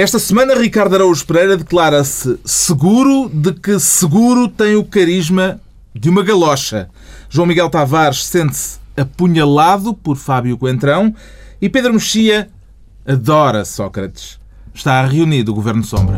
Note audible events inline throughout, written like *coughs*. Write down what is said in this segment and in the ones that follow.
Esta semana, Ricardo Araújo Pereira declara-se seguro de que seguro tem o carisma de uma galocha. João Miguel Tavares sente-se apunhalado por Fábio Coentrão e Pedro Mexia adora Sócrates. Está reunido o Governo Sombra.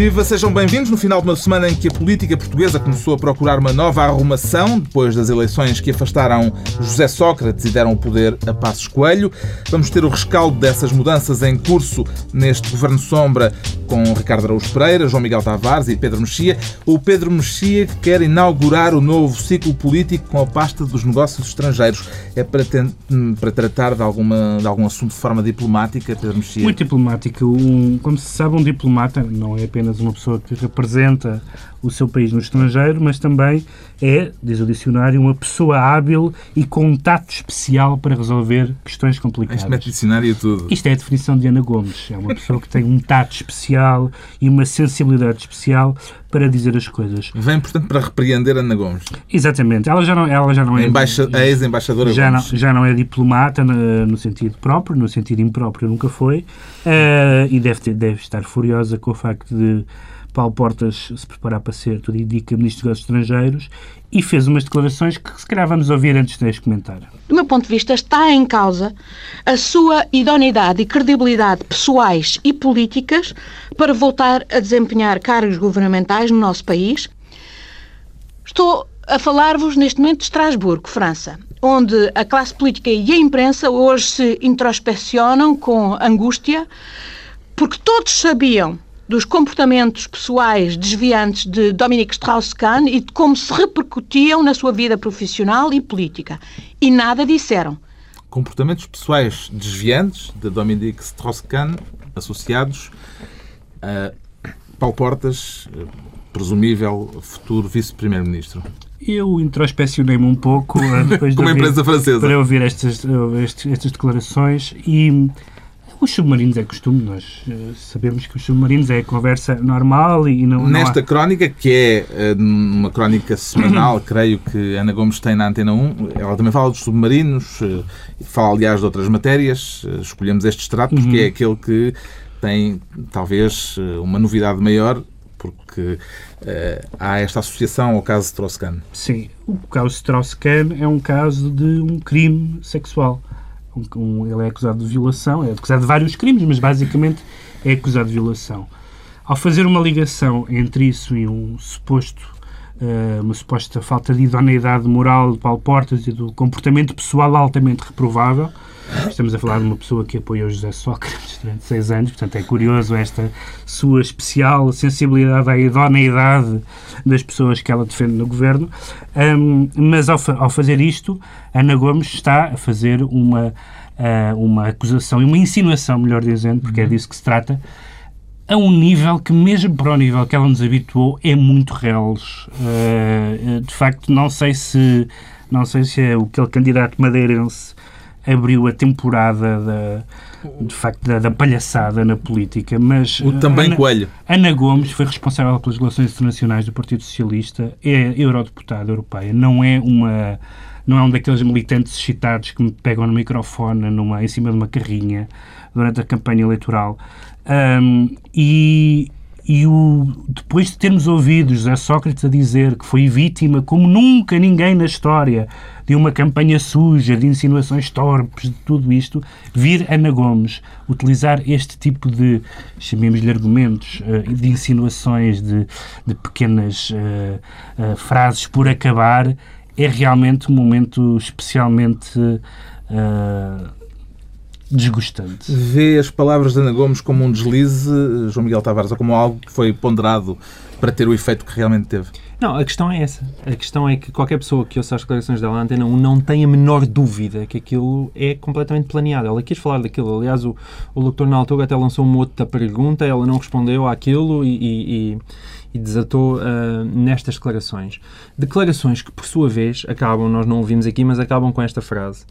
Viva, sejam bem-vindos no final de uma semana em que a política portuguesa começou a procurar uma nova arrumação depois das eleições que afastaram José Sócrates e deram o poder a Passos Coelho. Vamos ter o rescaldo dessas mudanças em curso neste Governo Sombra com Ricardo Araújo Pereira, João Miguel Tavares e Pedro Mexia. O Pedro Mexia que quer inaugurar o novo ciclo político com a pasta dos negócios estrangeiros. É para, para tratar de, alguma, de algum assunto de forma diplomática, Pedro Mexia? Muito diplomático. Um, como se sabe, um diplomata não é apenas apenas uma pessoa que representa o seu país no estrangeiro, mas também é, diz o dicionário, uma pessoa hábil e com um tato especial para resolver questões complicadas. Isto é dicionário tudo. Isto é a definição de Ana Gomes. É uma pessoa que tem um tato especial e uma sensibilidade especial para dizer as coisas. Vem, portanto, para repreender Ana Gomes. Embaixadora Ela já não, ela já não é... Embaixa, a ex-embaixadora já Gomes. Não, já não é diplomata no, no, sentido próprio, no sentido impróprio nunca foi, uh, e deve, ter, deve estar furiosa com o facto de Paulo Portas se preparar para ser, tudo indica, Ministro dos Estrangeiros, e fez umas declarações que se calhar vamos ouvir antes de as comentar. Do meu ponto de vista, está em causa a sua idoneidade e credibilidade pessoais e políticas para voltar a desempenhar cargos governamentais no nosso país. Estou a falar-vos neste momento de Estrasburgo, França, onde a classe política e a imprensa hoje se introspeccionam com angústia, porque todos sabiam dos comportamentos pessoais desviantes de Dominique Strauss-Kahn e de como se repercutiam na sua vida profissional e política. E nada disseram. Comportamentos pessoais desviantes de Dominique Strauss-Kahn associados a Paulo Portas, presumível futuro vice-primeiro-ministro. Eu introspeccionei-me um pouco eh, *laughs* depois Como de ouvir, para ouvir estas, estas, estas declarações e os submarinos é costume, nós uh, sabemos que os submarinos é conversa normal e não. Nesta não há... crónica, que é uh, uma crónica semanal, *coughs* creio que Ana Gomes tem na Antena 1, ela também fala dos submarinos, uh, fala aliás de outras matérias. escolhemos este extrato porque uhum. é aquele que tem talvez uma novidade maior, porque há esta associação ao caso de Strauss-Kahn. Sim, o caso de Strauss-Kahn é um caso de um crime sexual um, um, ele é acusado de violação, é acusado de vários crimes, mas basicamente é acusado de violação. Ao fazer uma ligação entre isso e um suposto, uh, uma suposta falta de idoneidade moral de Paulo Portas e do comportamento pessoal altamente reprovável, Estamos a falar de uma pessoa que apoiou José Sócrates durante seis anos, portanto é curioso esta sua especial sensibilidade à idoneidade das pessoas que ela defende no governo. Um, mas ao, fa ao, fazer isto, Ana Gomes está a fazer uma, uh, uma acusação e uma insinuação, melhor dizendo, porque é uhum. disso que se trata, a um nível que, mesmo para o nível que ela nos habituou, é muito reles. Uh, de facto, não sei se não sei se é aquele candidato madeirense abriu a temporada da, de facto da, da, palhaçada na política, mas o também Ana, Coelho. Ana Gomes foi responsável pelas relações internacionais do Partido Socialista, é eurodeputada europeia, não é uma não é um daqueles militantes excitados que me pegam no microfone numa, em cima de uma carrinha durante a campanha eleitoral. Um, e, e o, depois de termos ouvido José Sócrates a dizer que foi vítima, como nunca ninguém na história, de uma campanha suja, de insinuações torpes, de tudo isto, vir Ana Gomes utilizar este tipo de, chamemos-lhe argumentos, eh, de insinuações, de, de pequenas uh, uh, frases por acabar, é realmente um momento especialmente. Uh, desgostante. Vê as palavras de Ana Gomes como um deslize, João Miguel Tavares, ou como algo que foi ponderado para ter o efeito que realmente teve? Não, a questão é essa. A questão é que qualquer pessoa que ouça as declarações dela na Antena 1 não tem a menor dúvida que aquilo é completamente planeado. Ela quis falar daquilo. Aliás, o, o doutor na altura até lançou uma outra pergunta, ela não respondeu àquilo e, e, e desatou uh, nestas declarações. Declarações que, por sua vez, acabam, nós não ouvimos aqui, mas acabam com esta frase.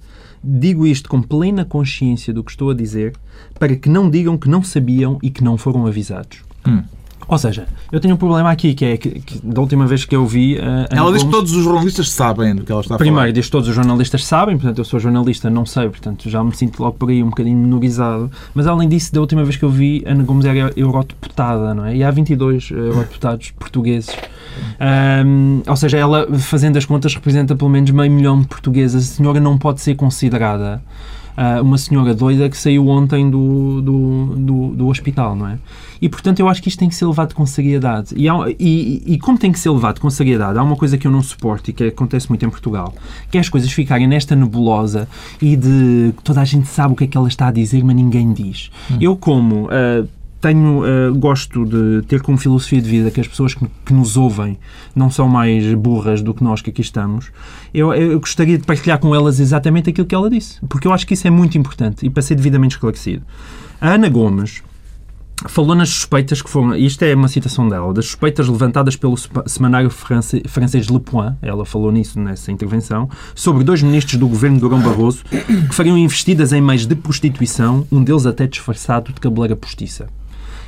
Digo isto com plena consciência do que estou a dizer, para que não digam que não sabiam e que não foram avisados. Hum. Ou seja, eu tenho um problema aqui, que é que, que da última vez que eu vi... Uh, ela diz que todos os jornalistas sabem do que ela está a Primeiro, falar. diz que todos os jornalistas sabem, portanto, eu sou jornalista, não sei, portanto, já me sinto logo por aí um bocadinho menorizado. Mas, além disso, da última vez que eu vi, Ana Gomes era eurodeputada, não é? E há 22 eurodeputados portugueses. Um, ou seja, ela, fazendo as contas, representa pelo menos meio milhão de portugueses. A senhora não pode ser considerada uh, uma senhora doida que saiu ontem do, do, do, do, hospital, não é? E, portanto, eu acho que isto tem que ser levado com seriedade. E, há, e, e, como tem que ser levado com seriedade, há uma coisa que eu não suporto e que acontece muito em Portugal, que é as coisas ficarem nesta nebulosa e de toda a gente sabe o que é que ela está a dizer, mas ninguém diz. Hum. Eu, como... Uh, tenho, uh, gosto de ter como filosofia de vida que as pessoas que, que, nos ouvem não são mais burras do que nós que aqui estamos. Eu, eu, gostaria de partilhar com elas exatamente aquilo que ela disse, porque eu acho que isso é muito importante e para ser devidamente esclarecido. A Ana Gomes falou nas suspeitas que foram, isto é uma citação dela, das suspeitas levantadas pelo semanário francês Le Point, ela falou nisso nessa intervenção, sobre dois ministros do governo Durão Barroso que fariam investidas em meios de prostituição, um deles até disfarçado de cabeleira postiça.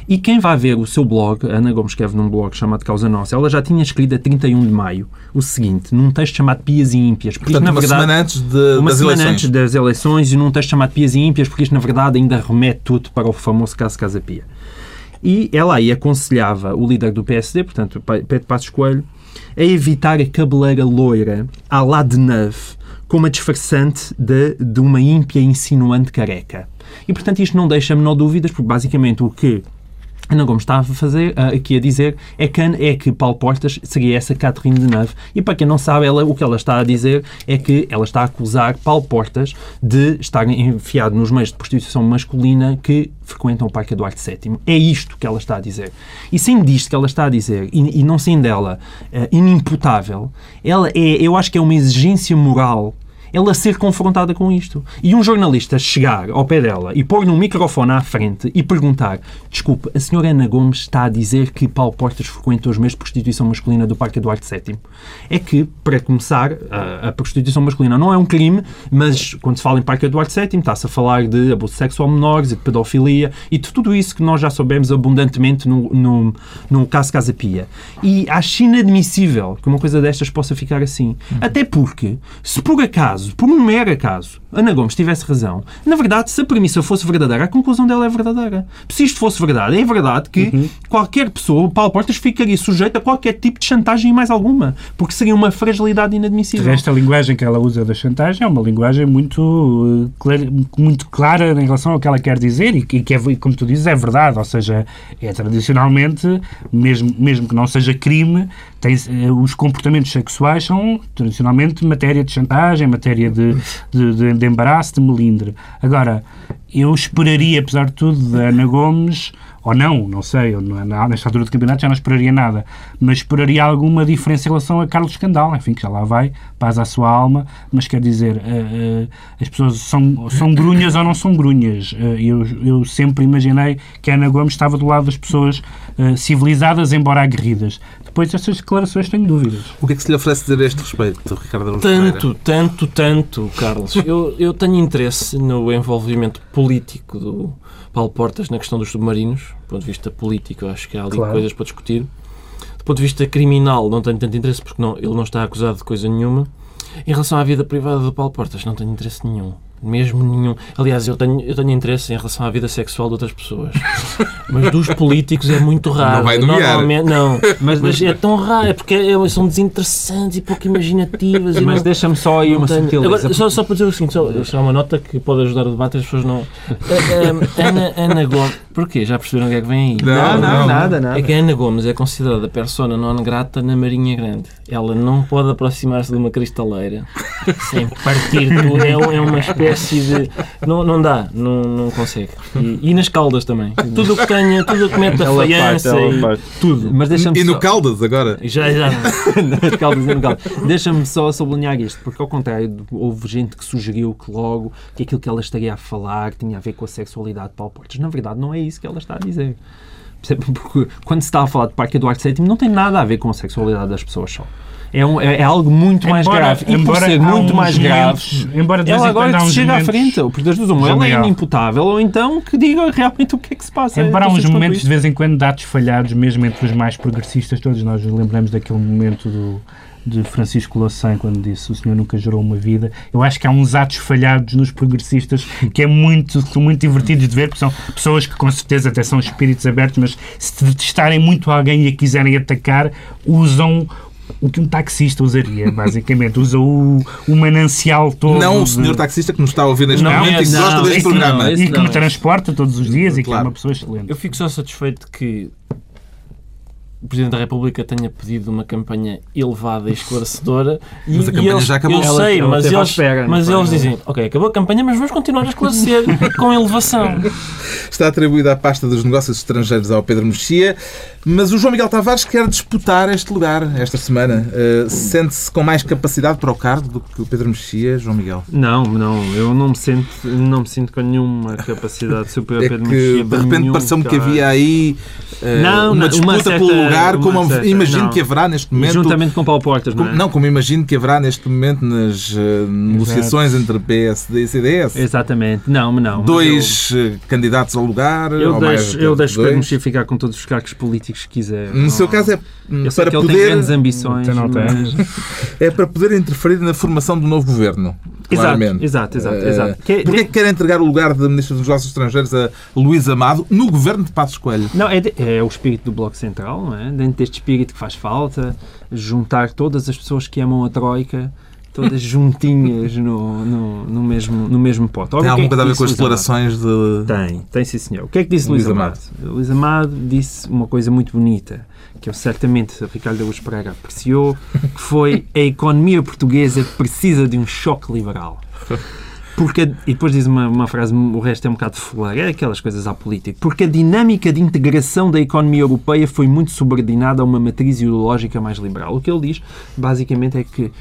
E quem vai ver o seu blog, Ana Gomes escreve num blog chamado Causa Nossa, ela já tinha escrito a 31 de maio o seguinte, num texto chamado Pias e Ímpias. Porque Portanto, isto, na uma verdade, semana antes, de, uma das, semana eleições. antes das eleições e num texto chamado Pias e Ímpias, porque isto, na verdade, ainda remete tudo para o famoso caso Casa Pia. E ela aí aconselhava o líder do PSD, portanto, Pedro Passos Coelho, a evitar a cabeleira loira à la de Neve, como a disfarçante de, de uma ímpia insinuante careca. E, portanto, isto não deixa menor dúvidas, porque basicamente o que Ana Gomes está a fazer, aqui a dizer é que, é que Paulo Portas seria essa Catherine de Neve. E para quem não sabe, ela, o que ela está a dizer é que ela está a acusar Paulo Portas de estar enfiado nos meios de prostituição masculina que frequentam o Parque Eduardo VII. É isto que ela está a dizer. E sendo disto que ela está a dizer, e, e não sendo ela uh, inimputável, ela é, eu acho que é uma exigência moral ela ser confrontada com isto. E um jornalista chegar ao pé dela e pôr-lhe um microfone à frente e perguntar: desculpe, a senhora Ana Gomes está a dizer que Paulo Portas frequenta os meios de prostituição masculina do Parque Eduardo VII. É que, para começar, a, a prostituição masculina não é um crime, mas quando se fala em Parque Eduardo VII, está-se a falar de abuso sexual menores e de pedofilia e de tudo isso que nós já soubemos abundantemente no, no, no caso Casa Pia. E acho inadmissível que uma coisa destas possa ficar assim. Uhum. Até porque, se por acaso acaso, por um mero acaso, Ana Gomes tivesse razão, na verdade, se a premissa fosse verdadeira, a conclusão dela é verdadeira. Se isto fosse verdade, é verdade que uhum. qualquer pessoa, Paulo Portas, ficaria sujeito a qualquer tipo de chantagem e mais alguma, porque seria uma fragilidade inadmissível. Esta linguagem que ela usa da chantagem é uma linguagem muito, uh, muito clara em relação ao que ela quer dizer e que, é, como tu dizes, é verdade. Ou seja, é tradicionalmente, mesmo, mesmo que não seja crime, tem, uh, os comportamentos sexuais são tradicionalmente matéria de chantagem, matéria de, de, de, de embaraço, de melindre. Agora, eu esperaria, apesar de tudo, da Ana Gomes ou não, não sei, eu, nesta altura do campeonato já não esperaria nada, mas esperaria alguma diferença em relação a Carlos Scandal, enfim, que já lá vai, paz à sua alma, mas quer dizer, uh, uh, as pessoas são, são grunhas ou não são grunhas. Uh, eu, eu sempre imaginei que a Ana Gomes estava do lado das pessoas civilizadas, embora aguerridas. Depois destas declarações tenho dúvidas. O que é que se lhe oferece dizer a este respeito, Ricardo Tanto, tanto, tanto, Carlos. eu, eu tenho interesse no envolvimento político do Paulo Portas na questão dos submarinos. Do ponto de vista político, acho que há ali claro. coisas para discutir. Do ponto de vista criminal, não tenho tanto interesse porque não, ele não está acusado de coisa nenhuma. Em relação à vida privada do Paulo Portas, não tenho interesse nenhum. Mesmo nenhum. Aliás, eu tenho, eu tenho interesse em relação à vida sexual de outras pessoas. *laughs* Mas dos políticos é muito raro. Não vai. Normalmente, não. *laughs* Mas, mas é tão raro, é porque é, são desinteressantes e pouco imaginativas. Mas deixa-me só aí uma tenho... sutileza. Agora, só, só para dizer o seguinte, só, só uma nota que pode ajudar o debate, as pessoas não. Ana, Ana Gomes. Porquê? Já perceberam o que é que vem aí? Não, não, não, nada, nada. É que a Ana Gomes é considerada persona non grata na Marinha Grande. Ela não pode aproximar-se de uma cristaleira *laughs* sem partir tudo. É, é uma espécie de não, não dá, não, não consegue. E, e nas caldas também. Tudo o que tenha, tudo o que mete a faiança e tudo. Mas deixa e no só... Caldas agora? Já, já. *laughs* nas caldas e no Caldas. Deixa-me só sublinhar isto, porque ao contrário, houve gente que sugeriu que logo que aquilo que ela estaria a falar tinha a ver com a sexualidade de Paulo Portas. Na verdade, não é isso que ela está a dizer. Porque quando se está a falar de Parque Eduardo VII, não tem nada a ver com a sexualidade das pessoas só. É, um, é, é algo muito mais Embora- grave. E por ser muito mais grave, embora ela agora que chega à frente. Porque das duas, uma, ela é inimputável, ou então que diga realmente o que é que se passa. Embora há uns momentos de vez em quando dados falhados, mesmo entre os mais progressistas, todos nós nos lembramos daquele momento do, de Francisco Louçã, quando disse o senhor nunca gerou uma vida. Eu acho que há uns atos falhados nos progressistas que é muito, muito divertidos de ver, porque são pessoas que com certeza até são espíritos abertos, mas se detestarem muito alguém e a quiserem atacar, usam o que um taxista usaria, basicamente. Usa o, o manancial todo. Não o de- senhor taxista que nos está a ouvir neste Não, momento e que esse gosta não, deste esse programa. não, esse e que me não, esse- transporta todos os dias e que é Claro. uma pessoa excelente. Eu fico só satisfeito que o Presidente da República tenha pedido uma campanha elevada e esclarecedora. E, Mas a e campanha eles, já acabou. Eu sei, ela mas à eles, espera, mas eles dizem: Ok, acabou a campanha, mas vamos continuar a esclarecer *laughs* com elevação. Está atribuída a pasta dos negócios estrangeiros ao Pedro Mexia, mas o João Miguel Tavares quer disputar este lugar esta semana. Uh, Sente-se com mais capacidade para o cargo do que o Pedro Mexia, João Miguel? Não, não, eu não me sinto, não me sinto com nenhuma capacidade superior É a Pedro que Mexia de repente pareceu-me que havia aí uh, Não, uma disputa uma certa- pelo lugar, como certa- imagino não. que haverá neste momento. Juntamente com Paulo Portas, não como- é? não, como imagino que haverá neste momento nas uh, negociações entre PSD e CDS. Exatamente, não, não. Dois uh, candidatos ao lugar, Eu, eu deixo, eu deixo dois. Pedro Mexia ficar com todos os cargos políticos que quiser. No Não- seu caso é hum, eu sei para poder tem grandes ambições. Então não mas- *laughs* é para poder interferir na formação do novo governo. Exato, claramente. exato, exato, Eh, exato. Que- Porquê é que quer entregar o lugar de Ministro dos Negócios Estrangeiros a Luís Amado no governo de Passos Coelho? Não, é, de- é o espírito do Bloco Central, não é? Dentro deste espírito que faz falta, juntar todas as pessoas que amam a Troika, todas juntinhas no, no, no mesmo, no mesmo pote. Ora, Tem é alguma coisa a ver com as declarações de. Tem, tem sim senhor. O que é que disse Luís Amado? Luís Amado disse uma coisa muito bonita, que eu certamente, Ricardo Augusto Pereira, apreciou, que foi a economia portuguesa precisa de um choque liberal. Porque, e depois diz uma, uma frase, o resto é um bocado fular, é aquelas coisas à política. Porque a dinâmica de integração da economia europeia foi muito subordinada a uma matriz ideológica mais liberal. O que ele diz, basicamente, é que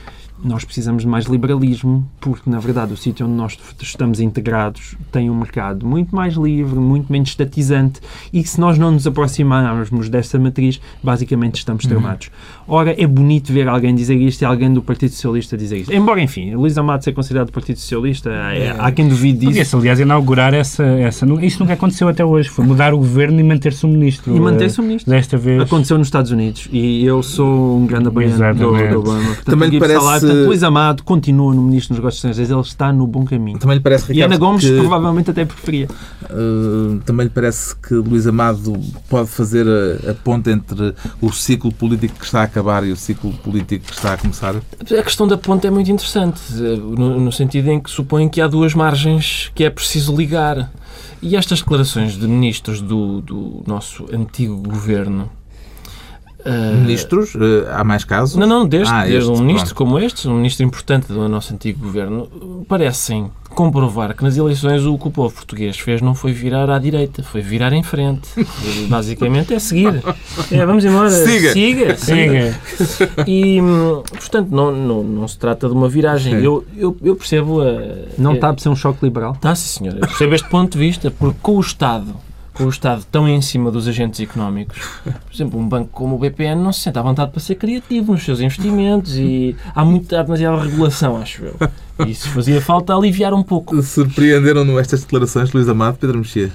nós precisamos de mais liberalismo, porque, na verdade, o sítio onde nós estamos integrados tem um mercado muito mais livre, muito menos estatizante, e que se nós não nos aproximarmos desta matriz, basicamente estamos tramados. Ora, é bonito ver alguém dizer isto e alguém do Partido Socialista dizer isto. Embora, enfim, Luís Amado ser considerado do Partido Socialista, é- há quem duvide disso. Podia-se, aliás, inaugurar essa, essa. Isso nunca aconteceu até hoje. Foi mudar o governo e manter-se o ministro. E manter-se o ministro. Desta vez. Aconteceu nos Estados Unidos e eu sou um grande apoiante do, do Obama. Portanto, Também parece- Luís Amado continua no Ministro dos Negócios Estrangeiros, ele está no bom caminho. Também lhe parece, E Ricardo, Ana Gomes que, provavelmente até preferia. eh, também lhe parece que Luís Amado pode fazer a, a ponte entre o ciclo político que está a acabar e o ciclo político que está a começar? A questão da ponte é muito interessante, eh, no, no sentido em que supõe que há duas margens que é preciso ligar. E estas declarações de ministros do, do nosso antigo governo. Eh, Ministros, eh, há mais casos? Não, não, desde, Ah, desde estes, um ministro pronto. como este, um ministro importante do nosso antigo governo, parecem comprovar que nas eleições o que o povo português fez não foi virar à direita, foi virar em frente. E, Basicamente é seguir. *laughs* É, vamos embora. Siga. Siga. siga. E, portanto, não, não, não se trata de uma viragem. Eu, eu, eu percebo. A, Não está a ser um choque liberal? Tá, sim, senhor. Eu percebo este ponto de vista, porque com o Estado, com o Estado tão em cima dos agentes económicos, por exemplo, um banco como o BPN não se sente à vontade para ser criativo nos seus investimentos e há muita há demasiada regulação, acho eu. E isso fazia falta aliviar um pouco. Surpreenderam-no estas declarações, Luís Amado, Pedro Mexia?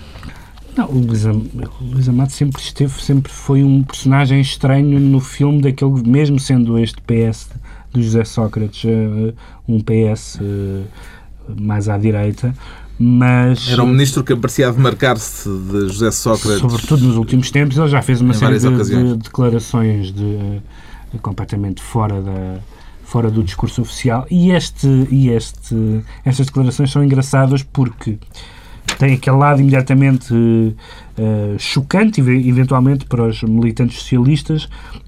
Não, o Luís, o Luís Amado sempre esteve, sempre foi um personagem estranho no filme daquele, mesmo sendo este PS do José Sócrates, eh, um PS eh, mais à direita, mas Era um ministro que parecia demarcar-se de José Sócrates. sobretudo nos últimos tempos ele já fez uma série de, de declarações de, eh, completamente fora da fora do discurso oficial e este e este estas declarações são engraçadas porque tem aquele lado imediatamente eh, chocante, ev- eventualmente, para os militantes socialistas,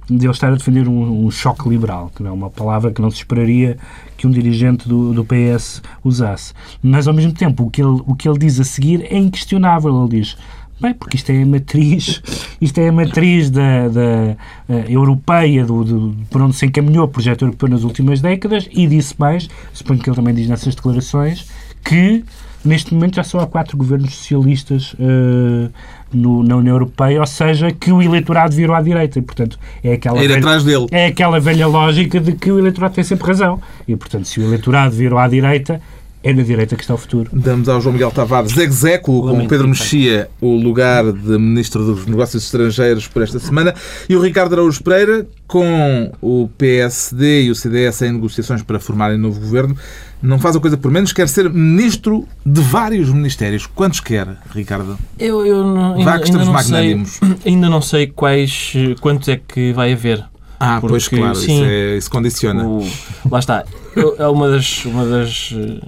de ele estar a defender um, um choque liberal, que não é uma palavra que não se esperaria que um dirigente do, do PS usasse. Mas, ao mesmo tempo, o que, ele, o que ele diz a seguir é inquestionável. Ele diz. Bem, porque isto é a matriz, *laughs* isto é a matriz da, da eh, europeia, do, do, por onde se encaminhou o projeto europeu nas últimas décadas, e disse mais, suponho que ele também diz nessas declarações, que neste momento já só há quatro governos socialistas eh, no, na União Europeia, ou seja, que o eleitorado virou à direita. E, portanto, é aquela, É velha, atrás dele. é aquela velha lógica de que o eleitorado tem sempre razão. E, portanto, se o eleitorado virou à direita, é na direita que está o futuro. Damos ao João Miguel Tavares execo com Pedro. Mexia o lugar de Ministro dos Negócios Estrangeiros por esta semana e o Ricardo Araújo Pereira com o PSD e o CDS em negociações para formarem novo governo. Não faz a coisa por menos, quer ser Ministro de vários ministérios. Quantos quer, Ricardo? Eu, eu não, ainda, Vá que ainda estamos não sei, magnânimos. *clears throat* ainda não sei quais, quantos é que vai haver. Ah, Porque, pois claro, sim, isso, é- isso condiciona. O- lá está. É uma das, uma das eh,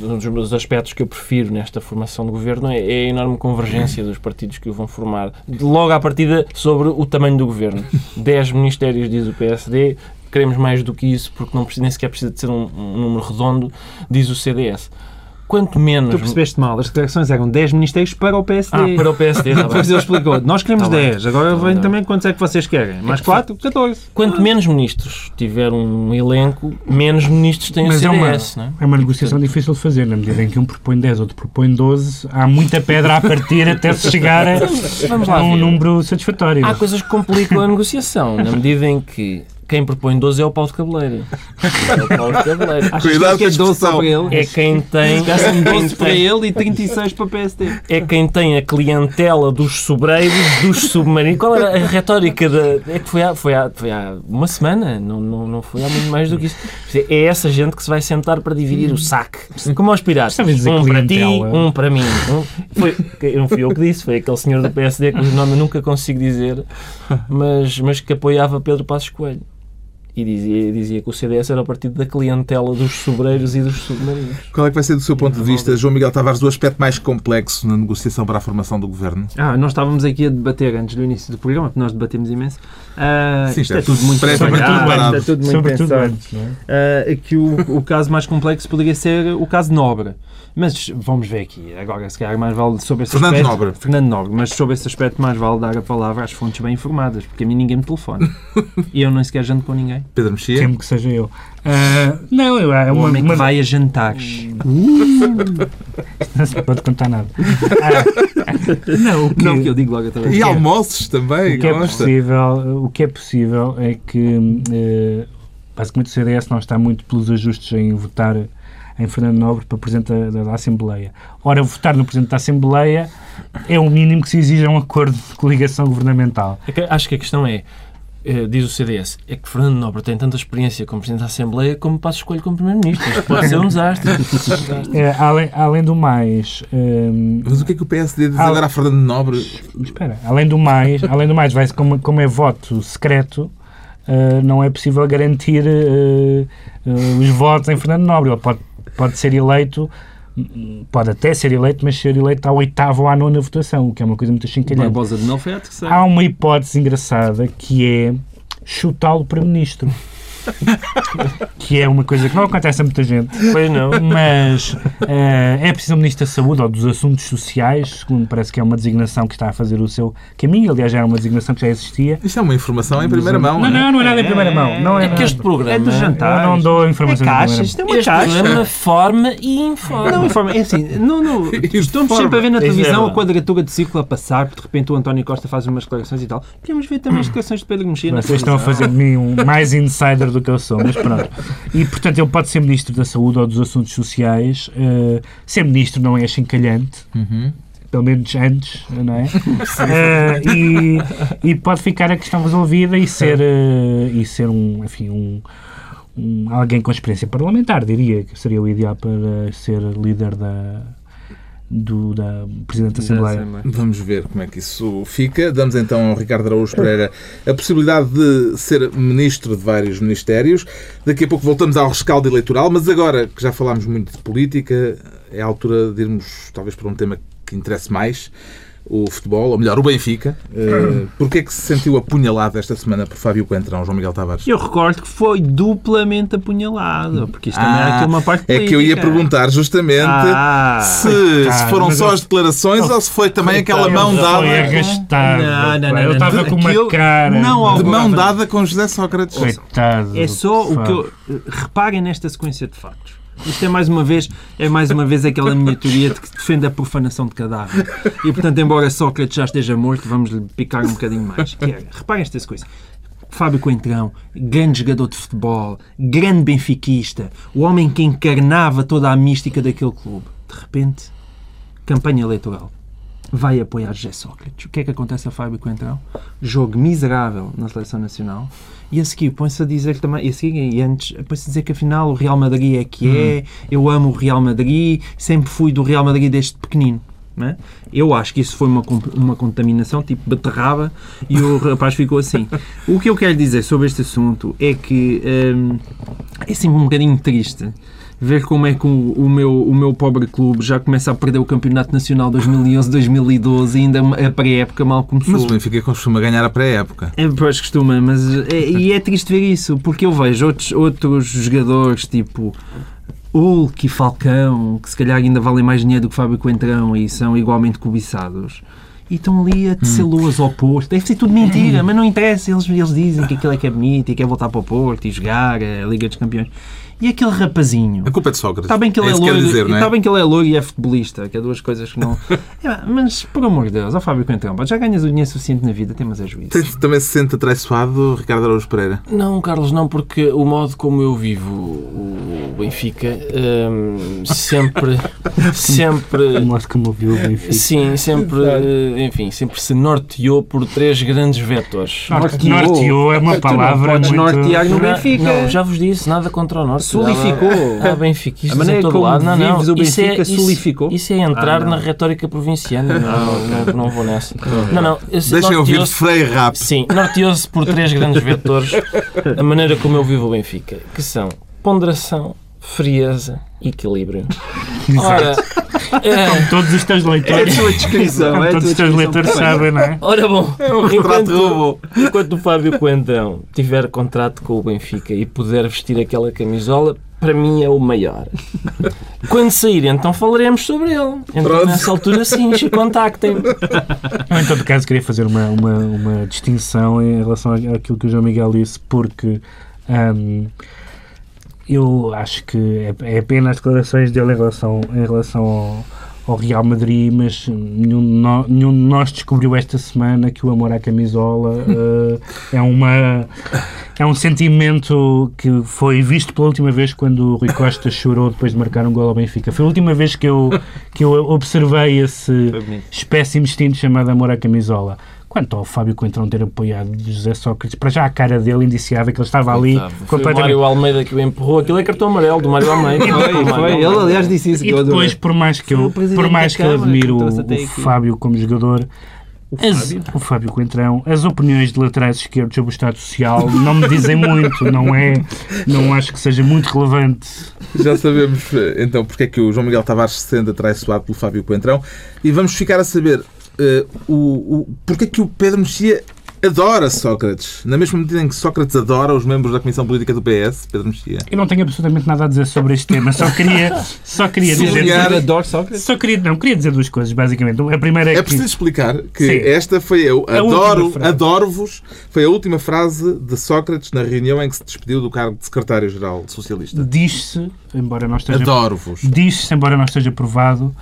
um dos aspectos que eu prefiro nesta formação de governo é, é a enorme convergência dos partidos que o vão formar. Logo à partida sobre o tamanho do governo. 10 ministérios, diz o PSD, queremos mais do que isso porque não nem sequer precisa de ser um, um número redondo, diz o CDS. Quanto menos. Tu percebeste mal, as declarações eram 10 ministérios para o PSD. Ah, para o PSD, tá *laughs* bem. Depois ele explicou, nós queremos Tá bem. 10, agora Tá vem bem. também quantos é que vocês querem? Mais 4? 14. Quanto menos ministros tiver um elenco, menos ministros tem o Mas é uma, CDS. não é? é uma negociação difícil de fazer, na medida em que um propõe 10, outro propõe 12, há muita pedra a partir até se chegar a, Vamos lá a um ver. número satisfatório. Há coisas que complicam a negociação, na medida em que quem propõe 12 é o Paulo de Cabeleiro. É o Paulo de Cabeleiro. *laughs* Achas Cuidado que é com a 12 só expressão. para ele? É quem tem, Já são quem 12 para ele e 36 para o PSD. é quem tem a clientela dos sobreiros, dos submarinos. Qual era a retórica da. É que foi há, foi há, foi há uma semana, não, não, não foi há muito mais do que isso. É essa gente que se vai sentar para dividir o saque. Como aos piratas. Um para ti, um para mim. Um, foi, não fui eu que disse, foi aquele senhor do PSD cujo nome eu nunca consigo dizer, *laughs* mas, mas que apoiava Pedro Passos Coelho. E dizia, dizia que o CDS era o partido da clientela dos sobreiros e dos submarinos. Qual é que vai ser, do seu ponto de vista, João Miguel Tavares, o aspecto mais complexo na negociação para a formação do governo? Ah, nós estávamos aqui a debater antes do início do programa, porque nós debatemos imenso. Ah, Sim, isto é está tudo muito preparado. isto é tudo muito pensado. antes, não é? Ah, que o, o caso mais complexo poderia ser o caso Nobre. Mas vamos ver aqui. Agora, se calhar, mais vale sobre esse Fernando aspecto. Nobre. Fernando Nobre. Mas sobre esse aspecto, mais vale dar a palavra às fontes bem informadas, porque a mim ninguém me telefona. *laughs* e eu nem sequer janto com ninguém. Pedro Mexia? Temo que seja eu. Ah, não, eu- é O uma, homem que uma- vai a jantares. não se pode contar nada. Ah, não, o que, Não, que eu digo logo vez. E almoços também, o que é possível, o que é possível é que eh, basicamente o CDS não está muito pelos ajustes em votar em Fernando Nobre para Presidente da, da Assembleia. Ora, votar no Presidente da Assembleia é o mínimo que se exige a um acordo de coligação governamental. É que acho que a questão é, eh, diz o CDS, é que Fernando Nobre tem tanta experiência como Presidente da Assembleia como Passos Coelho como Primeiro-Ministro. Isto pode ser um desastre. *laughs* Eh, além, além do mais, eh, Mas o que é que o PSD diz agora a Fernando Nobre? espera, além do mais, *laughs* além do mais, vai como, como é voto secreto, eh, não é possível garantir eh, eh, os votos em Fernando Nobre. Ele pode, pode ser eleito, pode até ser eleito, mas ser eleito à oitava ou à nona votação, o que é uma coisa muito chincalhante. Barbosa de Mel foi a terceira. Há uma hipótese engraçada que é chutá-lo para ministro. *laughs* que é uma coisa que não acontece a muita gente. Pois não. Mas eh, é preciso um Ministro da Saúde ou dos Assuntos Sociais, segundo parece que é uma designação que está a fazer o seu caminho. Aliás, já era uma designação que já existia. Isto é uma informação em primeira mão. Não, é? não, não é nada em primeira mão. Não é, É que este É programa, do jantar. Eu não dou informação É em primeira caixa, mão. isto é uma este caixa. programa forma e informa. Não, informa. É assim, não, não, *laughs* estamos sempre a ver na é televisão a quadratura de círculo a passar, porque de repente o António Costa faz umas declarações e tal. Podemos ver também as declarações de Pedro Mexia Vocês estão a fazer de mim um *laughs* mais insider do que eu sou, mas pronto. E, portanto, ele pode ser Ministro da Saúde ou dos Assuntos Sociais. Eh, ser Ministro não é chincalhante. Uhum. pelo menos antes, não é? *laughs* Eh, e, e pode ficar a questão resolvida e ser, eh, e ser um, enfim, um, um- alguém com experiência parlamentar, diria que seria o ideal para ser líder da, do, da Presidente da Assembleia. Vamos ver como é que isso fica. Damos então ao Ricardo Araújo Pereira a possibilidade de ser ministro de vários ministérios. Daqui a pouco voltamos ao rescaldo eleitoral, mas agora que já falámos muito de política, é a altura de irmos talvez para um tema que interesse mais, o futebol, ou melhor, o Benfica. Uh, Porquê é que se sentiu apunhalado esta semana por Fábio Coentrão, João Miguel Tavares? Eu recordo que foi duplamente apunhalado, porque isto também Ah, há aqui uma parte É que eu ia política. perguntar justamente Ah, se, coitado, se foram só as declarações ou se foi também aquela Ele mão Foi dada arrastado. Não, não, não, não, estava com uma Aquilo- cara. não, de mão dada com José Sócrates. Coitado. É só o que eu. Reparem nesta sequência de factos. Isto é mais uma vez, é mais uma vez aquela minha teoria de que defende a profanação de cadáver. E portanto, embora Sócrates já esteja morto, vamos lhe picar um bocadinho mais. Que é, reparem estas coisas. Fábio Coentrão, grande jogador de futebol, grande benfiquista, o homem que encarnava toda a mística daquele clube. De repente, campanha eleitoral. Vai apoiar José Sócrates. O que é que acontece a Fábio Coentrão? Jogo miserável na seleção nacional. E a seguir põe-se a dizer também, e a seguir, e antes, põe-se a dizer que afinal o Real Madrid é que é, eu amo o Real Madrid, sempre fui do Real Madrid desde pequenino. É? Eu acho que isso foi uma, uma contaminação tipo beterraba e o *laughs* rapaz ficou assim. O que eu quero dizer sobre este assunto é que hum, é sempre um bocadinho triste ver como é que o, o meu, o meu pobre clube já começa a perder o Campeonato Nacional 2011-2012 e ainda a pré-época mal começou. Mas o Benfica costuma ganhar a pré-época. É, pois costuma, mas é, e é triste ver isso, porque eu vejo outros, outros jogadores tipo Hulk e Falcão, que se calhar ainda valem mais dinheiro do que Fábio Coentrão e são igualmente cobiçados. E estão ali a tecer luas ao Porto. Deve ser tudo mentira, mas não interessa. Eles, eles dizem que aquilo é que é bonito e quer voltar para o Porto e jogar a Liga dos Campeões. E aquele rapazinho. A culpa é de Sócrates. Está bem que ele é, que loiro, dizer, é? está bem que ele é loiro e é futebolista, que é duas coisas que não. *laughs* É, mas, por amor de Deus, ó Fábio Coentrão, já ganhas o dinheiro suficiente na vida, tem mas é juízo. Tem- Também se sente atraiçoado, Ricardo Araújo Pereira. Não, Carlos, não, porque o modo como eu vivo o Benfica hum, sempre, *laughs* sempre, O modo como ouviu o Benfica. sim, sempre, enfim, sempre se norteou por três grandes vetores. Norte- Norteou é uma Tu palavra não podes muito... nortear no Benfica. Não, já vos disse, nada contra o Norte. Solificou. Há, há benfiquistas A maneira em todo como lado. Não, não. o isso é, Benfica isso- solificou. Isso é entrar Ah, não. na retórica provinciana. Não, não, não vou nessa. Não, não. Deixem ouvir norteou-se- Frei Rap. Sim, norteou-se por três grandes vetores a maneira como eu vivo o Benfica, que são ponderação, frieza e equilíbrio. Ora, é, Todos os teus leitores... tua descrição. *laughs* Como todos os teus leitores sabem, não é? ora bom, retrato enquanto, enquanto o Fábio Coentão tiver contrato com o Benfica e puder vestir aquela camisola, para mim é o maior. Quando sair, então falaremos sobre ele. Então, nessa altura, sim, contactem-me. Em todo caso, queria fazer uma, uma, uma distinção em relação àquilo que o João Miguel disse, porque hum, eu acho que é, é apenas as declarações dele em relação, em relação ao, ao Real Madrid, mas nenhum de, nós, nenhum de nós descobriu esta semana que o amor à camisola *laughs* eh, é uma é um sentimento que foi visto pela última vez quando o Rui Costa chorou depois de marcar um gol ao Benfica. Foi a última vez que eu, que eu observei esse espécie instinto chamado amor à camisola. Quanto ao Fábio Coentrão ter apoiado José Sócrates, para já a cara dele indiciava que ele estava ali Foi o completamente... Mário Almeida que o empurrou. Aquilo é cartão amarelo do Mário Almeida. *laughs* Foi, foi. Ele, aliás, disse isso. E depois, por mais que eu, o por mais que eu admiro que o, o. Fábio como jogador, O as- Fábio? o Fábio Coentrão, as opiniões de laterais esquerdos sobre o Estado Social não me dizem muito, não é? Não acho que seja muito relevante. Já sabemos eh, então porque é que o João Miguel Tavares se sente atraiçoado pelo Fábio Coentrão e vamos ficar a saber eh, o, o, porque é que o Pedro Mexia adora Sócrates, na mesma medida em que Sócrates adora os membros da Comissão Política do PS, Pedro Mexia. Eu não tenho absolutamente nada a dizer sobre este tema, só queria, só queria dizer... Adoro Sócrates. Só queria, não, queria dizer duas coisas, basicamente. A primeira é, É que... preciso explicar que Sim. esta foi eu adoro, adoro-vos, foi a última frase de Sócrates na reunião em que se despediu do cargo de secretário-geral socialista. Diz-se, embora não esteja Adoro-vos. Diz-se, embora não esteja provado,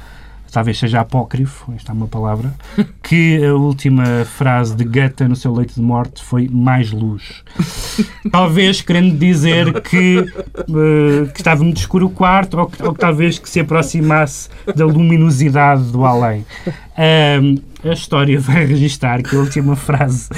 talvez seja apócrifo, esta é uma palavra, *laughs* que a última frase de Goethe no seu leito de morte foi mais luz. *laughs* Talvez querendo dizer que, eh, que estava muito escuro o quarto ou que, ou que talvez que se aproximasse da luminosidade do além. Ahm, a história vai registar que a última frase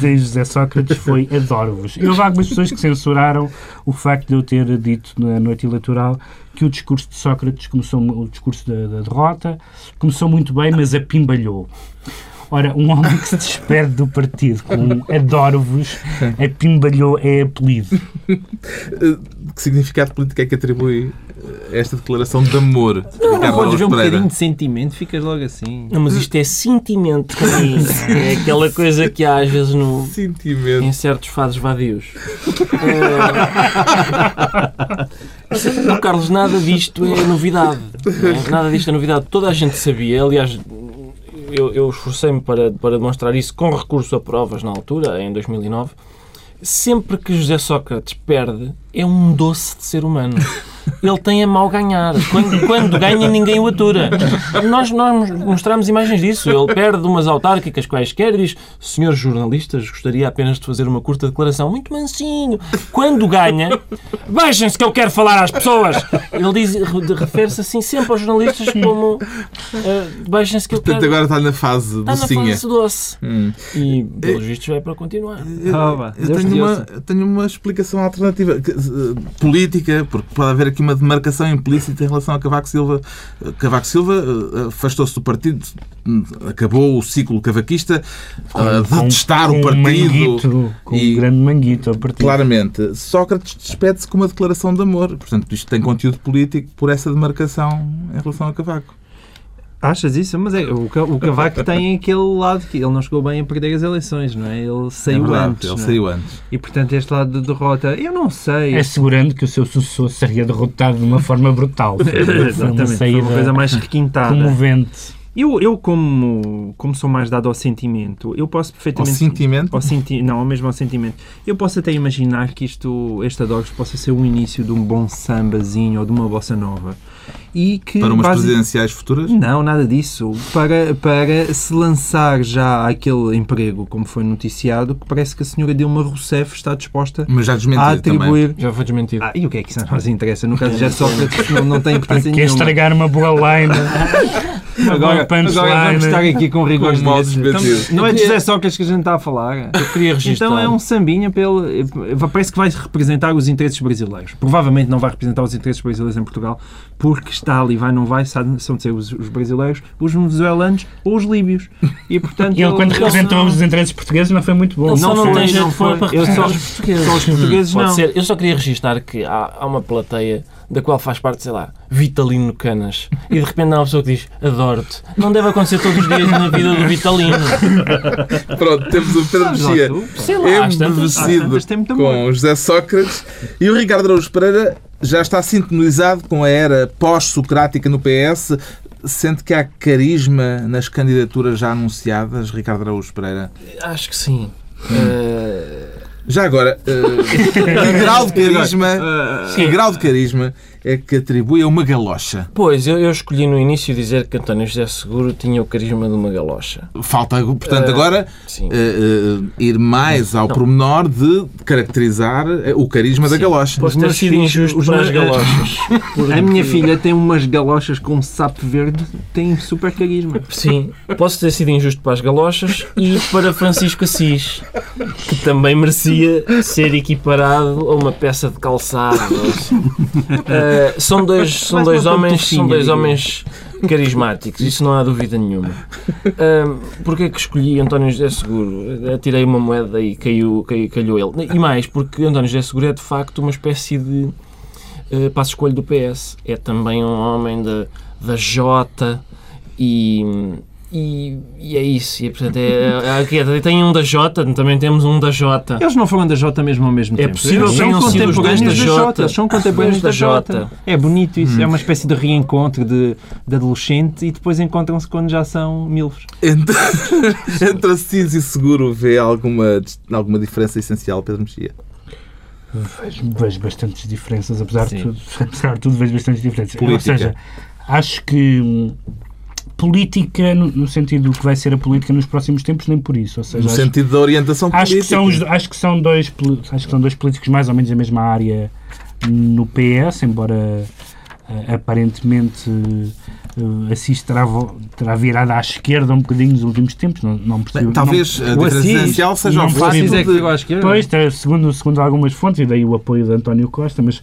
de José Sócrates foi adoro-vos. E houve algumas pessoas que censuraram o facto de eu ter dito na noite eleitoral que o discurso de Sócrates começou, o discurso da, da derrota, começou muito bem, mas apimbalhou. Ora, um homem que se despede do partido com um adoro-vos, apimbalhou é apelido. Que significado político é que atribui esta declaração de amor? Não Ricardo podes ver um bocadinho de sentimento, ficas logo assim. Não, mas isto é sentimento para mim. É aquela coisa que há às vezes no, Sentimento. em certos fados vadios. *laughs* *laughs* É... Não, Carlos, nada disto é novidade. não é? Nada disto é novidade. Toda a gente sabia. Aliás, eu, eu esforcei-me para, para demonstrar isso com recurso a provas na altura, em 2009. Sempre que José Sócrates perde, é um doce de ser humano. *laughs* ele tem a mal ganhar. Quando, quando ganha, ninguém o atura. Nós, nós mostramos imagens disso. Ele perde umas autárquicas quaisquer e diz: Senhores jornalistas, gostaria apenas de fazer uma curta declaração. Muito mansinho. Quando ganha, baixem-se que eu quero falar às pessoas. Ele diz, refere-se assim sempre aos jornalistas como uh, baixem-se que eu Portanto, quero. agora está na fase Está na docinha. fase doce. Hum. E, pelos vistos, vai para continuar. Eu, Ah, eu Deus tenho, te uma, eu tenho uma explicação alternativa que, eh, política, porque pode haver aqui uma demarcação implícita em relação a Cavaco Silva. Cavaco Silva eh, afastou-se do partido, acabou o ciclo cavaquista, a detestar com o um partido. manguito, com e- um grande manguito ao partido. Claramente, Sócrates despede-se com uma declaração de amor. Portanto, isto tem conteúdo político por essa demarcação em relação a Cavaco. Achas isso? Mas é, o, o Cavaco tem aquele lado que ele não chegou bem a perder as eleições, não é? Ele saiu é verdade, antes. Ele não é? saiu antes. E portanto, este lado de derrota, eu não sei. Assegurando que o seu sucessor seria derrotado de uma forma brutal. *laughs* Exatamente, foi uma coisa mais requintada. comovente. Eu, eu como, como sou mais dado ao sentimento, eu posso Ao perfeitamente... sentimento. Ao senti não, ao mesmo ao sentimento. Eu posso até imaginar que isto, este Adogos possa ser o início de um bom sambazinho ou de uma bossa nova. E que Para umas basi- presidenciais futuras. Não, nada disso. Para, para se lançar já aquele emprego, como foi noticiado, que parece que a senhora Dilma Rousseff está disposta Mas já a desmentiu também. atribuir. Já foi desmentido. Ah, e o que é que isso a nós interessa? No caso de José Sócrates, *laughs* não, não tem importância Quer nenhuma. estragar uma boa line. *laughs* Agora, agora vamos estar aqui com desses. desmentido. Então, Não é de José Sócrates que a gente está a falar. Eu queria registrar. Então é um sambinha pelo. Parece que vai representar os interesses brasileiros. Provavelmente não vai representar os interesses brasileiros em Portugal, porque está ali, vai, não vai, são de ser os, os brasileiros, os venezuelanos ou os líbios. E portanto. *laughs* Ele, quando representou os interesses portugueses, não foi muito bom. Ele só Não não tem jeito não de foi. para Eu só- representar os portugueses. só os portugueses não. ser. Eu só queria registar que há, há uma plateia da qual faz parte, sei lá, Vitalino Canas. E de repente há uma pessoa que diz adoro-te. Não deve acontecer todos os dias na vida do Vitalino. *laughs* Pronto, temos o Pedro Mexia embevecido com José Sócrates e o Ricardo Araújo Pereira já está sintonizado com a era pós-socrática no PS. Sente que há carisma nas candidaturas já anunciadas, Ricardo Araújo Pereira? Acho que sim. Eh, Já agora, eh, *laughs* que grau de carisma, que grau de carisma é que atribui a uma galocha? pois, eu, eu escolhi no início dizer que António José Seguro tinha o carisma de uma galocha. Falta, portanto, Eh, agora eh, eh, ir mais ao pormenor de caracterizar o carisma da Sim. galocha. Posso Os ter sido injusto os para as meus- galochas. *laughs* A minha filha tem umas galochas com sapo verde, tem super carisma. Sim, posso ter sido injusto para as galochas e para Francisco Assis, que também merecia ser equiparado a uma peça de calçado. assim. *laughs* Uh, são dois, são dois homens, são dois homens carismáticos, isso não há dúvida nenhuma. Uh, Porquê que escolhi António José Seguro? Atirei uma moeda e caiu, caiu, calhou ele. E mais, porque António José Seguro é de facto uma espécie de uh, passo escolho do PS. É também um homem da, da Jota e, e, e é isso. E, portanto, é, é, é, tem um da Jota, também temos um da Jota. Eles não foram da Jota mesmo ao mesmo É tempo. possível Eles que são tenham sido os dois contemporâneos da Jota. São contemporâneos da Jota. Jota. É bonito isso. É uma espécie de reencontro de, de adolescente e depois encontram-se quando já são milfos. Entre, *laughs* entre Assis e Seguro vê alguma, alguma diferença essencial, Pedro Mexia? Vejo, vejo bastantes diferenças, apesar de, tudo, *laughs* apesar de tudo, vejo bastantes diferenças. Ou Política. seja, acho que hum, política, no, no sentido do que vai ser a política nos próximos tempos, nem por isso. Ou seja, No acho, sentido da orientação acho política. que são os- acho, que são dois, acho que são dois políticos mais ou menos da mesma área no PS, embora eh, aparentemente eh, Assis terá, terá virado à esquerda um bocadinho nos últimos tempos. Não, não percebo, Bem, talvez a o diferença Assis essencial seja não o Assis é que de... à esquerda. Pois, segundo, segundo algumas fontes, e daí o apoio de António Costa, mas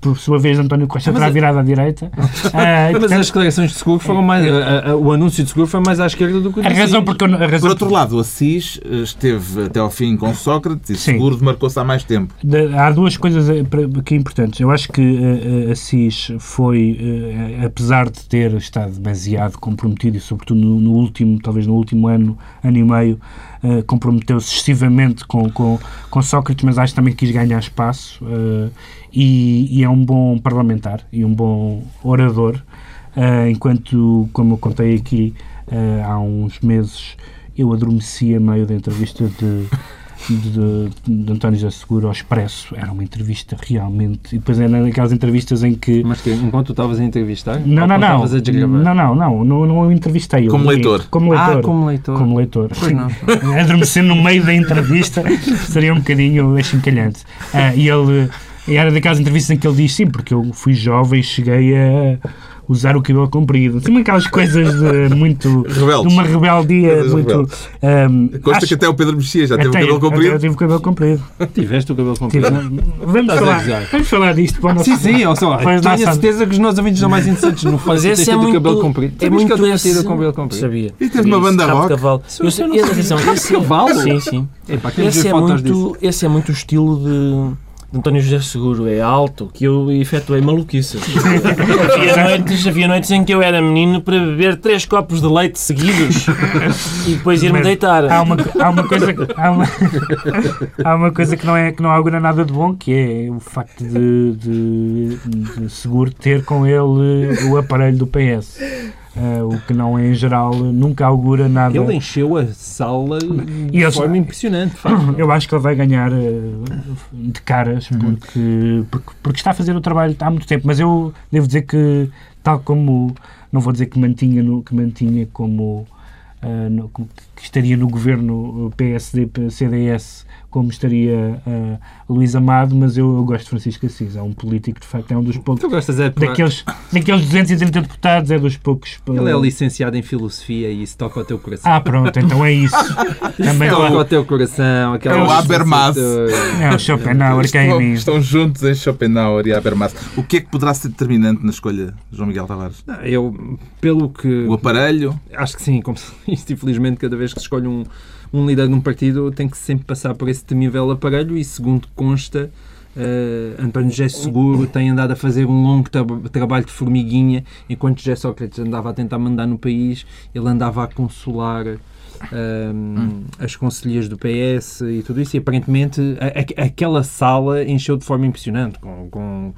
por sua vez António Costa Mas terá é- virado à direita. *laughs* E, Mas portanto, as declarações de seguro foram mais. a- a- o anúncio de seguro foi mais à esquerda do que o de a razão porque não- a Por razão outro lado, o Assis eh, esteve até ao fim com Sócrates e Sim. Seguro demarcou-se há mais tempo. De- há duas coisas eh, que é importantes. Eu acho que eh, eh, Assis foi, eh, apesar de ter estado demasiado comprometido, e sobretudo no, no último, talvez no último ano, ano e meio, eh, comprometeu-se excessivamente com, com, com Sócrates, mas acho também que quis ganhar espaço eh, e, e é um bom parlamentar e um bom orador, eh, enquanto, como eu contei aqui há uns meses, eu adormeci a meio da entrevista de de, de António José Seguro ao Expresso. Era uma entrevista realmente. E depois era daquelas entrevistas em que. Mas que enquanto tu estavas a entrevistar? Não, não, não. A não, não, não, não. Não entrevistei. Como leitor. Como leitor. Ah, como leitor. Como leitor. Pois não. *laughs* Adormecer no meio da entrevista *laughs* seria um bocadinho achincalhante. Ah, e ele. Era daquelas entrevistas em que ele diz sim, porque eu fui jovem e cheguei a usar o cabelo comprido. Assim, aquelas coisas de muito. Rebeldes. De uma rebeldia Coisas muito. rebeldes. Um, Consta que até o Pedro Mexia já teve o cabelo comprido. Eu tive o cabelo comprido. Tiveste o cabelo comprido? Vamos falar, vamos falar disto para o nosso. Sim, sim, ó, só, tenho a certeza que os nossos ouvintes são mais interessantes no facto de ter esse tido é o muito. cabelo comprido. É muito que ele tinha esse- tido o cabelo comprido? Sabia. E teve uma banda rock. Cavalo. Eu eu atenção, esse, Cavalo? Sim, sim. Epá, queremos Esse ver é, disso. muito, esse é muito o estilo de António José Seguro. É alto, que eu efetuei maluquice. *laughs* havia, noites, havia noites em que eu era menino para beber três copos de leite seguidos *laughs* e depois ir-me deitar. Há uma, há uma coisa, que- há uma, *laughs* há uma coisa que não, é, que não augura nada de bom, que é o facto de, de, de Seguro ter com ele o aparelho do PS. Ah, o que não é, em geral, nunca augura nada. Ele encheu a sala E de forma impressionante. facto. *coughs* Eu acho que ele vai ganhar eh, de caras Uhum. porque, porque, porque está a fazer o trabalho há muito tempo, mas eu devo dizer que, tal como, não vou dizer que mantinha, no, que mantinha como, ah, no- como que estaria no governo PSD-CDS como estaria ah, Luís Amado, mas eu, eu gosto de Francisco Assis, é um político, de facto, é um dos poucos, Tu gostas é daqueles, daqueles 230 deputados, é dos poucos... Ele é licenciado em filosofia e isso toca ao teu coração. Ah, pronto, então é isso. *laughs* Também toca ao teu coração. aquela É o Habermas. É o Schopenhauer, que é em Estão, mim. estão juntos em Schopenhauer e Habermas. O que é que poderá ser determinante na escolha, João Miguel Tavares? Eu, pelo que. O aparelho? Acho que sim, como se- isto infelizmente cada vez que se escolhe um, um líder de um partido tem que sempre passar por esse temível aparelho e segundo consta eh, António José Seguro tem andado a fazer um longo tra- trabalho de formiguinha enquanto José Sócrates andava a tentar mandar no país. Ele andava a consolar ehm, as conselheiras do PS e tudo isso e aparentemente a- a- aquela sala encheu de forma impressionante com, com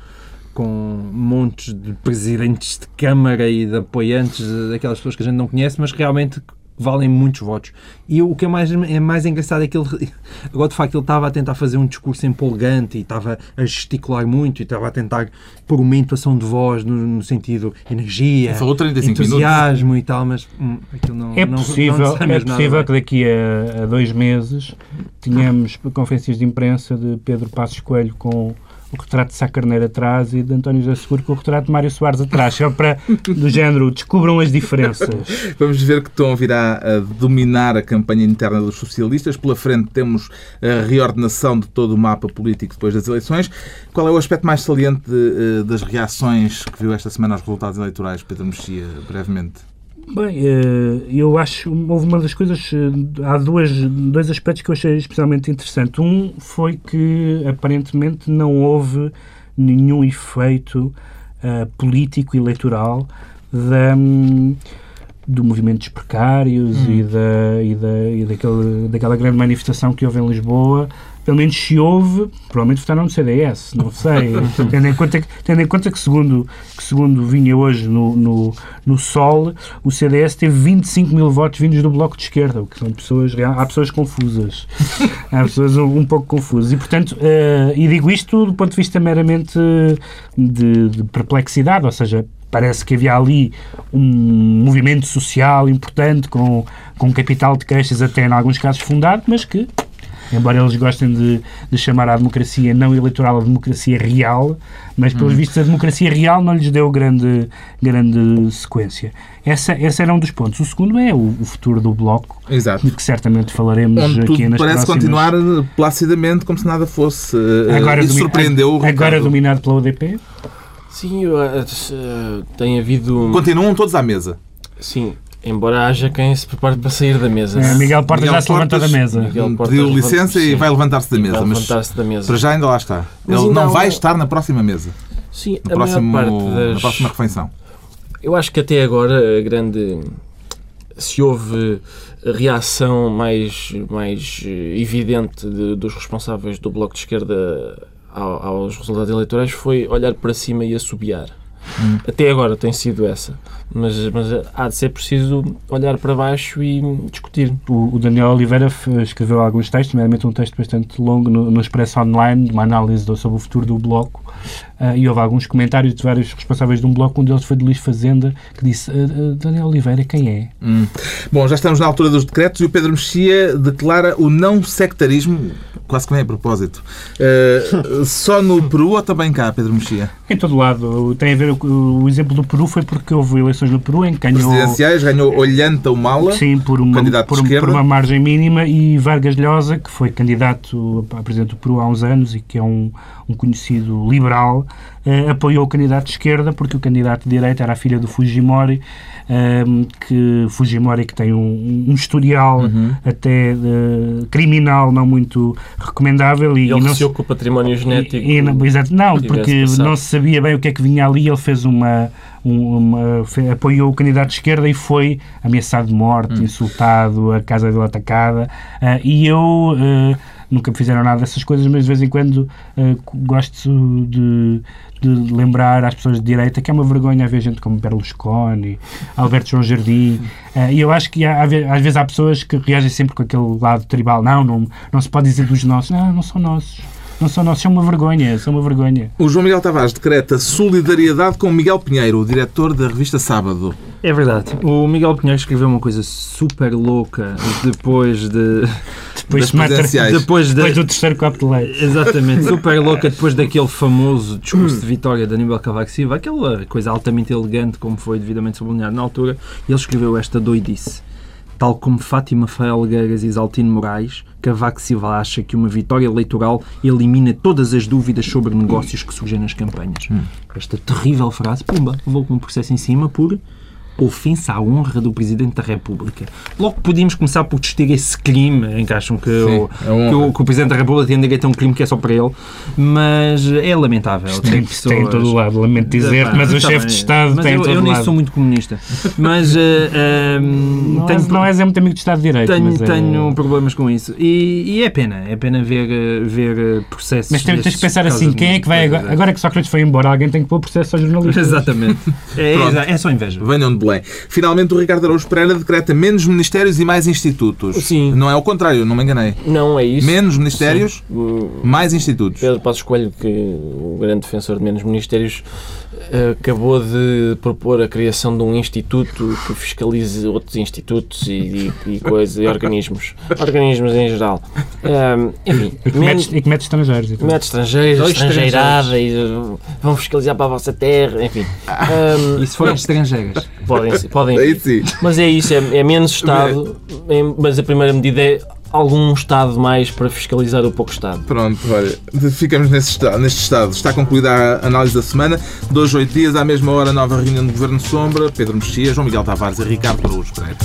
com montes de presidentes de Câmara e de apoiantes daquelas pessoas que a gente não conhece, mas realmente valem muitos votos. E o que é mais, é mais engraçado é que ele, *laughs* agora de facto, ele estava a tentar fazer um discurso empolgante e estava a gesticular muito e estava a tentar pôr uma intuação de voz no, no sentido energia, Falou 35 entusiasmo e tal, mas hum, aquilo não É não- não possível, sai é nada possível bem. que daqui a, a dois meses tenhamos conferências de imprensa de Pedro Passos Coelho com o retrato de Sá Carneiro atrás e de António José Seguro com o retrato de Mário Soares atrás, só para, do género, descubram as diferenças. *laughs* Vamos ver que Tom virá a dominar a campanha interna dos socialistas. Pela frente temos a reordenação de todo o mapa político depois das eleições. Qual é o aspecto mais saliente de, eh, das reações que viu esta semana aos resultados eleitorais, Pedro Mexia, brevemente? Bem, eh, eu acho, houve uma das coisas, eh, há duas, dois aspectos que eu achei especialmente interessante. Um foi que aparentemente não houve nenhum efeito eh, político eleitoral da, hum, do movimento dos precários e, da, e, da, e daquele, daquela grande manifestação que houve em Lisboa. Pelo menos se houve, provavelmente votaram no CDS, não sei. *laughs* tendo, em conta que, tendo em conta que, segundo, que segundo vinha hoje no, no, no Sol, o CDS teve 25 mil votos vindos do Bloco de Esquerda, o que são pessoas, há pessoas confusas. *laughs* há pessoas um, um pouco confusas. E, portanto, eh, e digo isto do ponto de vista meramente de, de perplexidade, ou seja, parece que havia ali um movimento social importante com, com capital de queixas até em alguns casos fundado, mas que embora eles gostem de, de chamar a democracia não eleitoral a democracia real, mas pelos vistos a democracia real não lhes deu grande, grande sequência. Essa, esse era um dos pontos. O segundo é o, o futuro do Bloco, Exato. de que certamente falaremos Onde aqui tudo nas parece próximas... continuar placidamente como se nada fosse. eh, Agora, Isso domi- surpreendeu o agora dominado pela UDP? Sim, eu, eh, eh, tem havido. Continuam todos à mesa. Sim, embora haja quem se prepare para sair da mesa. É, Miguel Porta Miguel já se levantou da Portas- mesa. Miguel Portas Pediu licença e vai levantar-se da E mesa. levantar-se da mesa. para já ainda lá está. Mas Ele não vai estar na próxima mesa. Sim, No a próximo, maior parte Na das. próxima refeição. Eu acho que até agora a grande. Se houve reação mais, mais eh, evidente de- dos responsáveis do Bloco de Esquerda ao- aos resultados eleitorais foi olhar para cima e assobiar. Hum. Até agora tem sido essa. Mas, mas há de ser preciso olhar para baixo e discutir. O, o Daniel Oliveira escreveu alguns textos, nomeadamente um texto bastante longo no, no Expresso Online, uma análise sobre o futuro do Bloco, uh, e houve alguns comentários de vários responsáveis de um Bloco, um deles foi de Luís Fazenda, que disse, uh, Daniel Oliveira, quem é? Hum. Bom, já estamos na altura dos decretos e o Pedro Mexia declara o não sectarismo, quase que nem a propósito. Uh, só no Peru ou também cá, Pedro Mexia? Em todo lado. Tem a ver, o, exemplo do Peru foi porque houve eleições no Peru em que ganhou... Presidenciais, ganhou Olhanta Humala, Sim, por uma, por, por, uma margem mínima, e Vargas Llosa, que foi candidato a presidente do Peru há uns anos e que é um, um conhecido liberal, uh, apoiou o candidato de esquerda porque o candidato de direita era a filha do Fujimori, um, que Fujimori que tem um, um historial uhum. até uh, criminal não muito recomendável. E, ele receou com o património genético. E, e, não, exato, não, porque não se sabia bem o que é que vinha ali, ele fez uma, uma apoiou o candidato de esquerda e foi ameaçado de morte, uhum. insultado, a casa dele atacada, uh, e eu uh, nunca me fizeram nada dessas coisas, mas de vez em quando uh, gosto de, de, lembrar às pessoas de direita que é uma vergonha haver gente como Berlusconi, Alberto João Jardim, uh, e eu acho que há, às vezes há pessoas que reagem sempre com aquele lado tribal, não, não, não se pode dizer dos nossos, não, não são nossos. Não são nossos, são uma vergonha, são uma vergonha. O João Miguel Tavares decreta solidariedade com Miguel Pinheiro, o diretor da revista Sábado. É verdade. O Miguel Pinheiro escreveu uma coisa super louca depois de depois, depois, depois, de, depois do terceiro copo de leite. Exatamente, *laughs* super louca depois daquele famoso discurso de vitória de Aníbal Cavaco Silva, aquela coisa altamente elegante, como foi devidamente sublinhado na altura, ele escreveu esta doidice. Tal como Fátima Felgueiras e Isaltino Moraes, Cavaco Silva acha que uma vitória eleitoral elimina todas as dúvidas sobre negócios que surgem nas campanhas. Hum. Esta terrível frase, pumba, levou com um processo em cima por ofensa à honra do Presidente da República. Logo podíamos começar por distinguir esse crime, em que acham que, Sim, o, que, o, que, o, Presidente da República tem direito a um crime que é só para ele, mas é lamentável. Tem, pessoas... tem em todo lado, lamento dizer, mas o chefe de Estado mas tem eu, todo eu lado. Eu nem sou muito comunista, mas... Uh, uh, não, tenho, não és muito amigo de Estado de Direito. Tenho, é... tenho problemas com isso. E, e, é pena, é pena ver, ver processos Mas tens, tens que pensar assim, quem é que vai agora, agora que Sócrates foi embora, alguém tem que pôr processo aos jornalistas. *laughs* Exatamente. É, é, é só inveja. Venham de Belém. Finalmente o Ricardo Araújo Pereira decreta menos ministérios e mais institutos. Sim. Não é o contrário, não me enganei. Não é isso. Menos ministérios, Sim. mais institutos. Pedro Passos Coelho, que o grande defensor de menos ministérios, acabou de propor a criação de um instituto que fiscalize outros institutos e, e, e coisas, e organismos. Organismos em geral. Um, enfim. E que, mete, e que mete estrangeiros. E mete estrangeiros, estrangeirada, e vão fiscalizar para a vossa terra, enfim. Um, e se forem estrangeiras? Podem, podem. Aí sim. Mas é isso, é, é menos *laughs* Estado, é, mas a primeira medida é algum Estado mais para fiscalizar o pouco Estado. Pronto, olha, ficamos nesse estado, neste Estado. Está concluída a análise da semana. Dois, oito dias, à mesma hora, nova reunião do Governo Sombra. Pedro Mexia, João Miguel Tavares e Ricardo Araújo Pereira.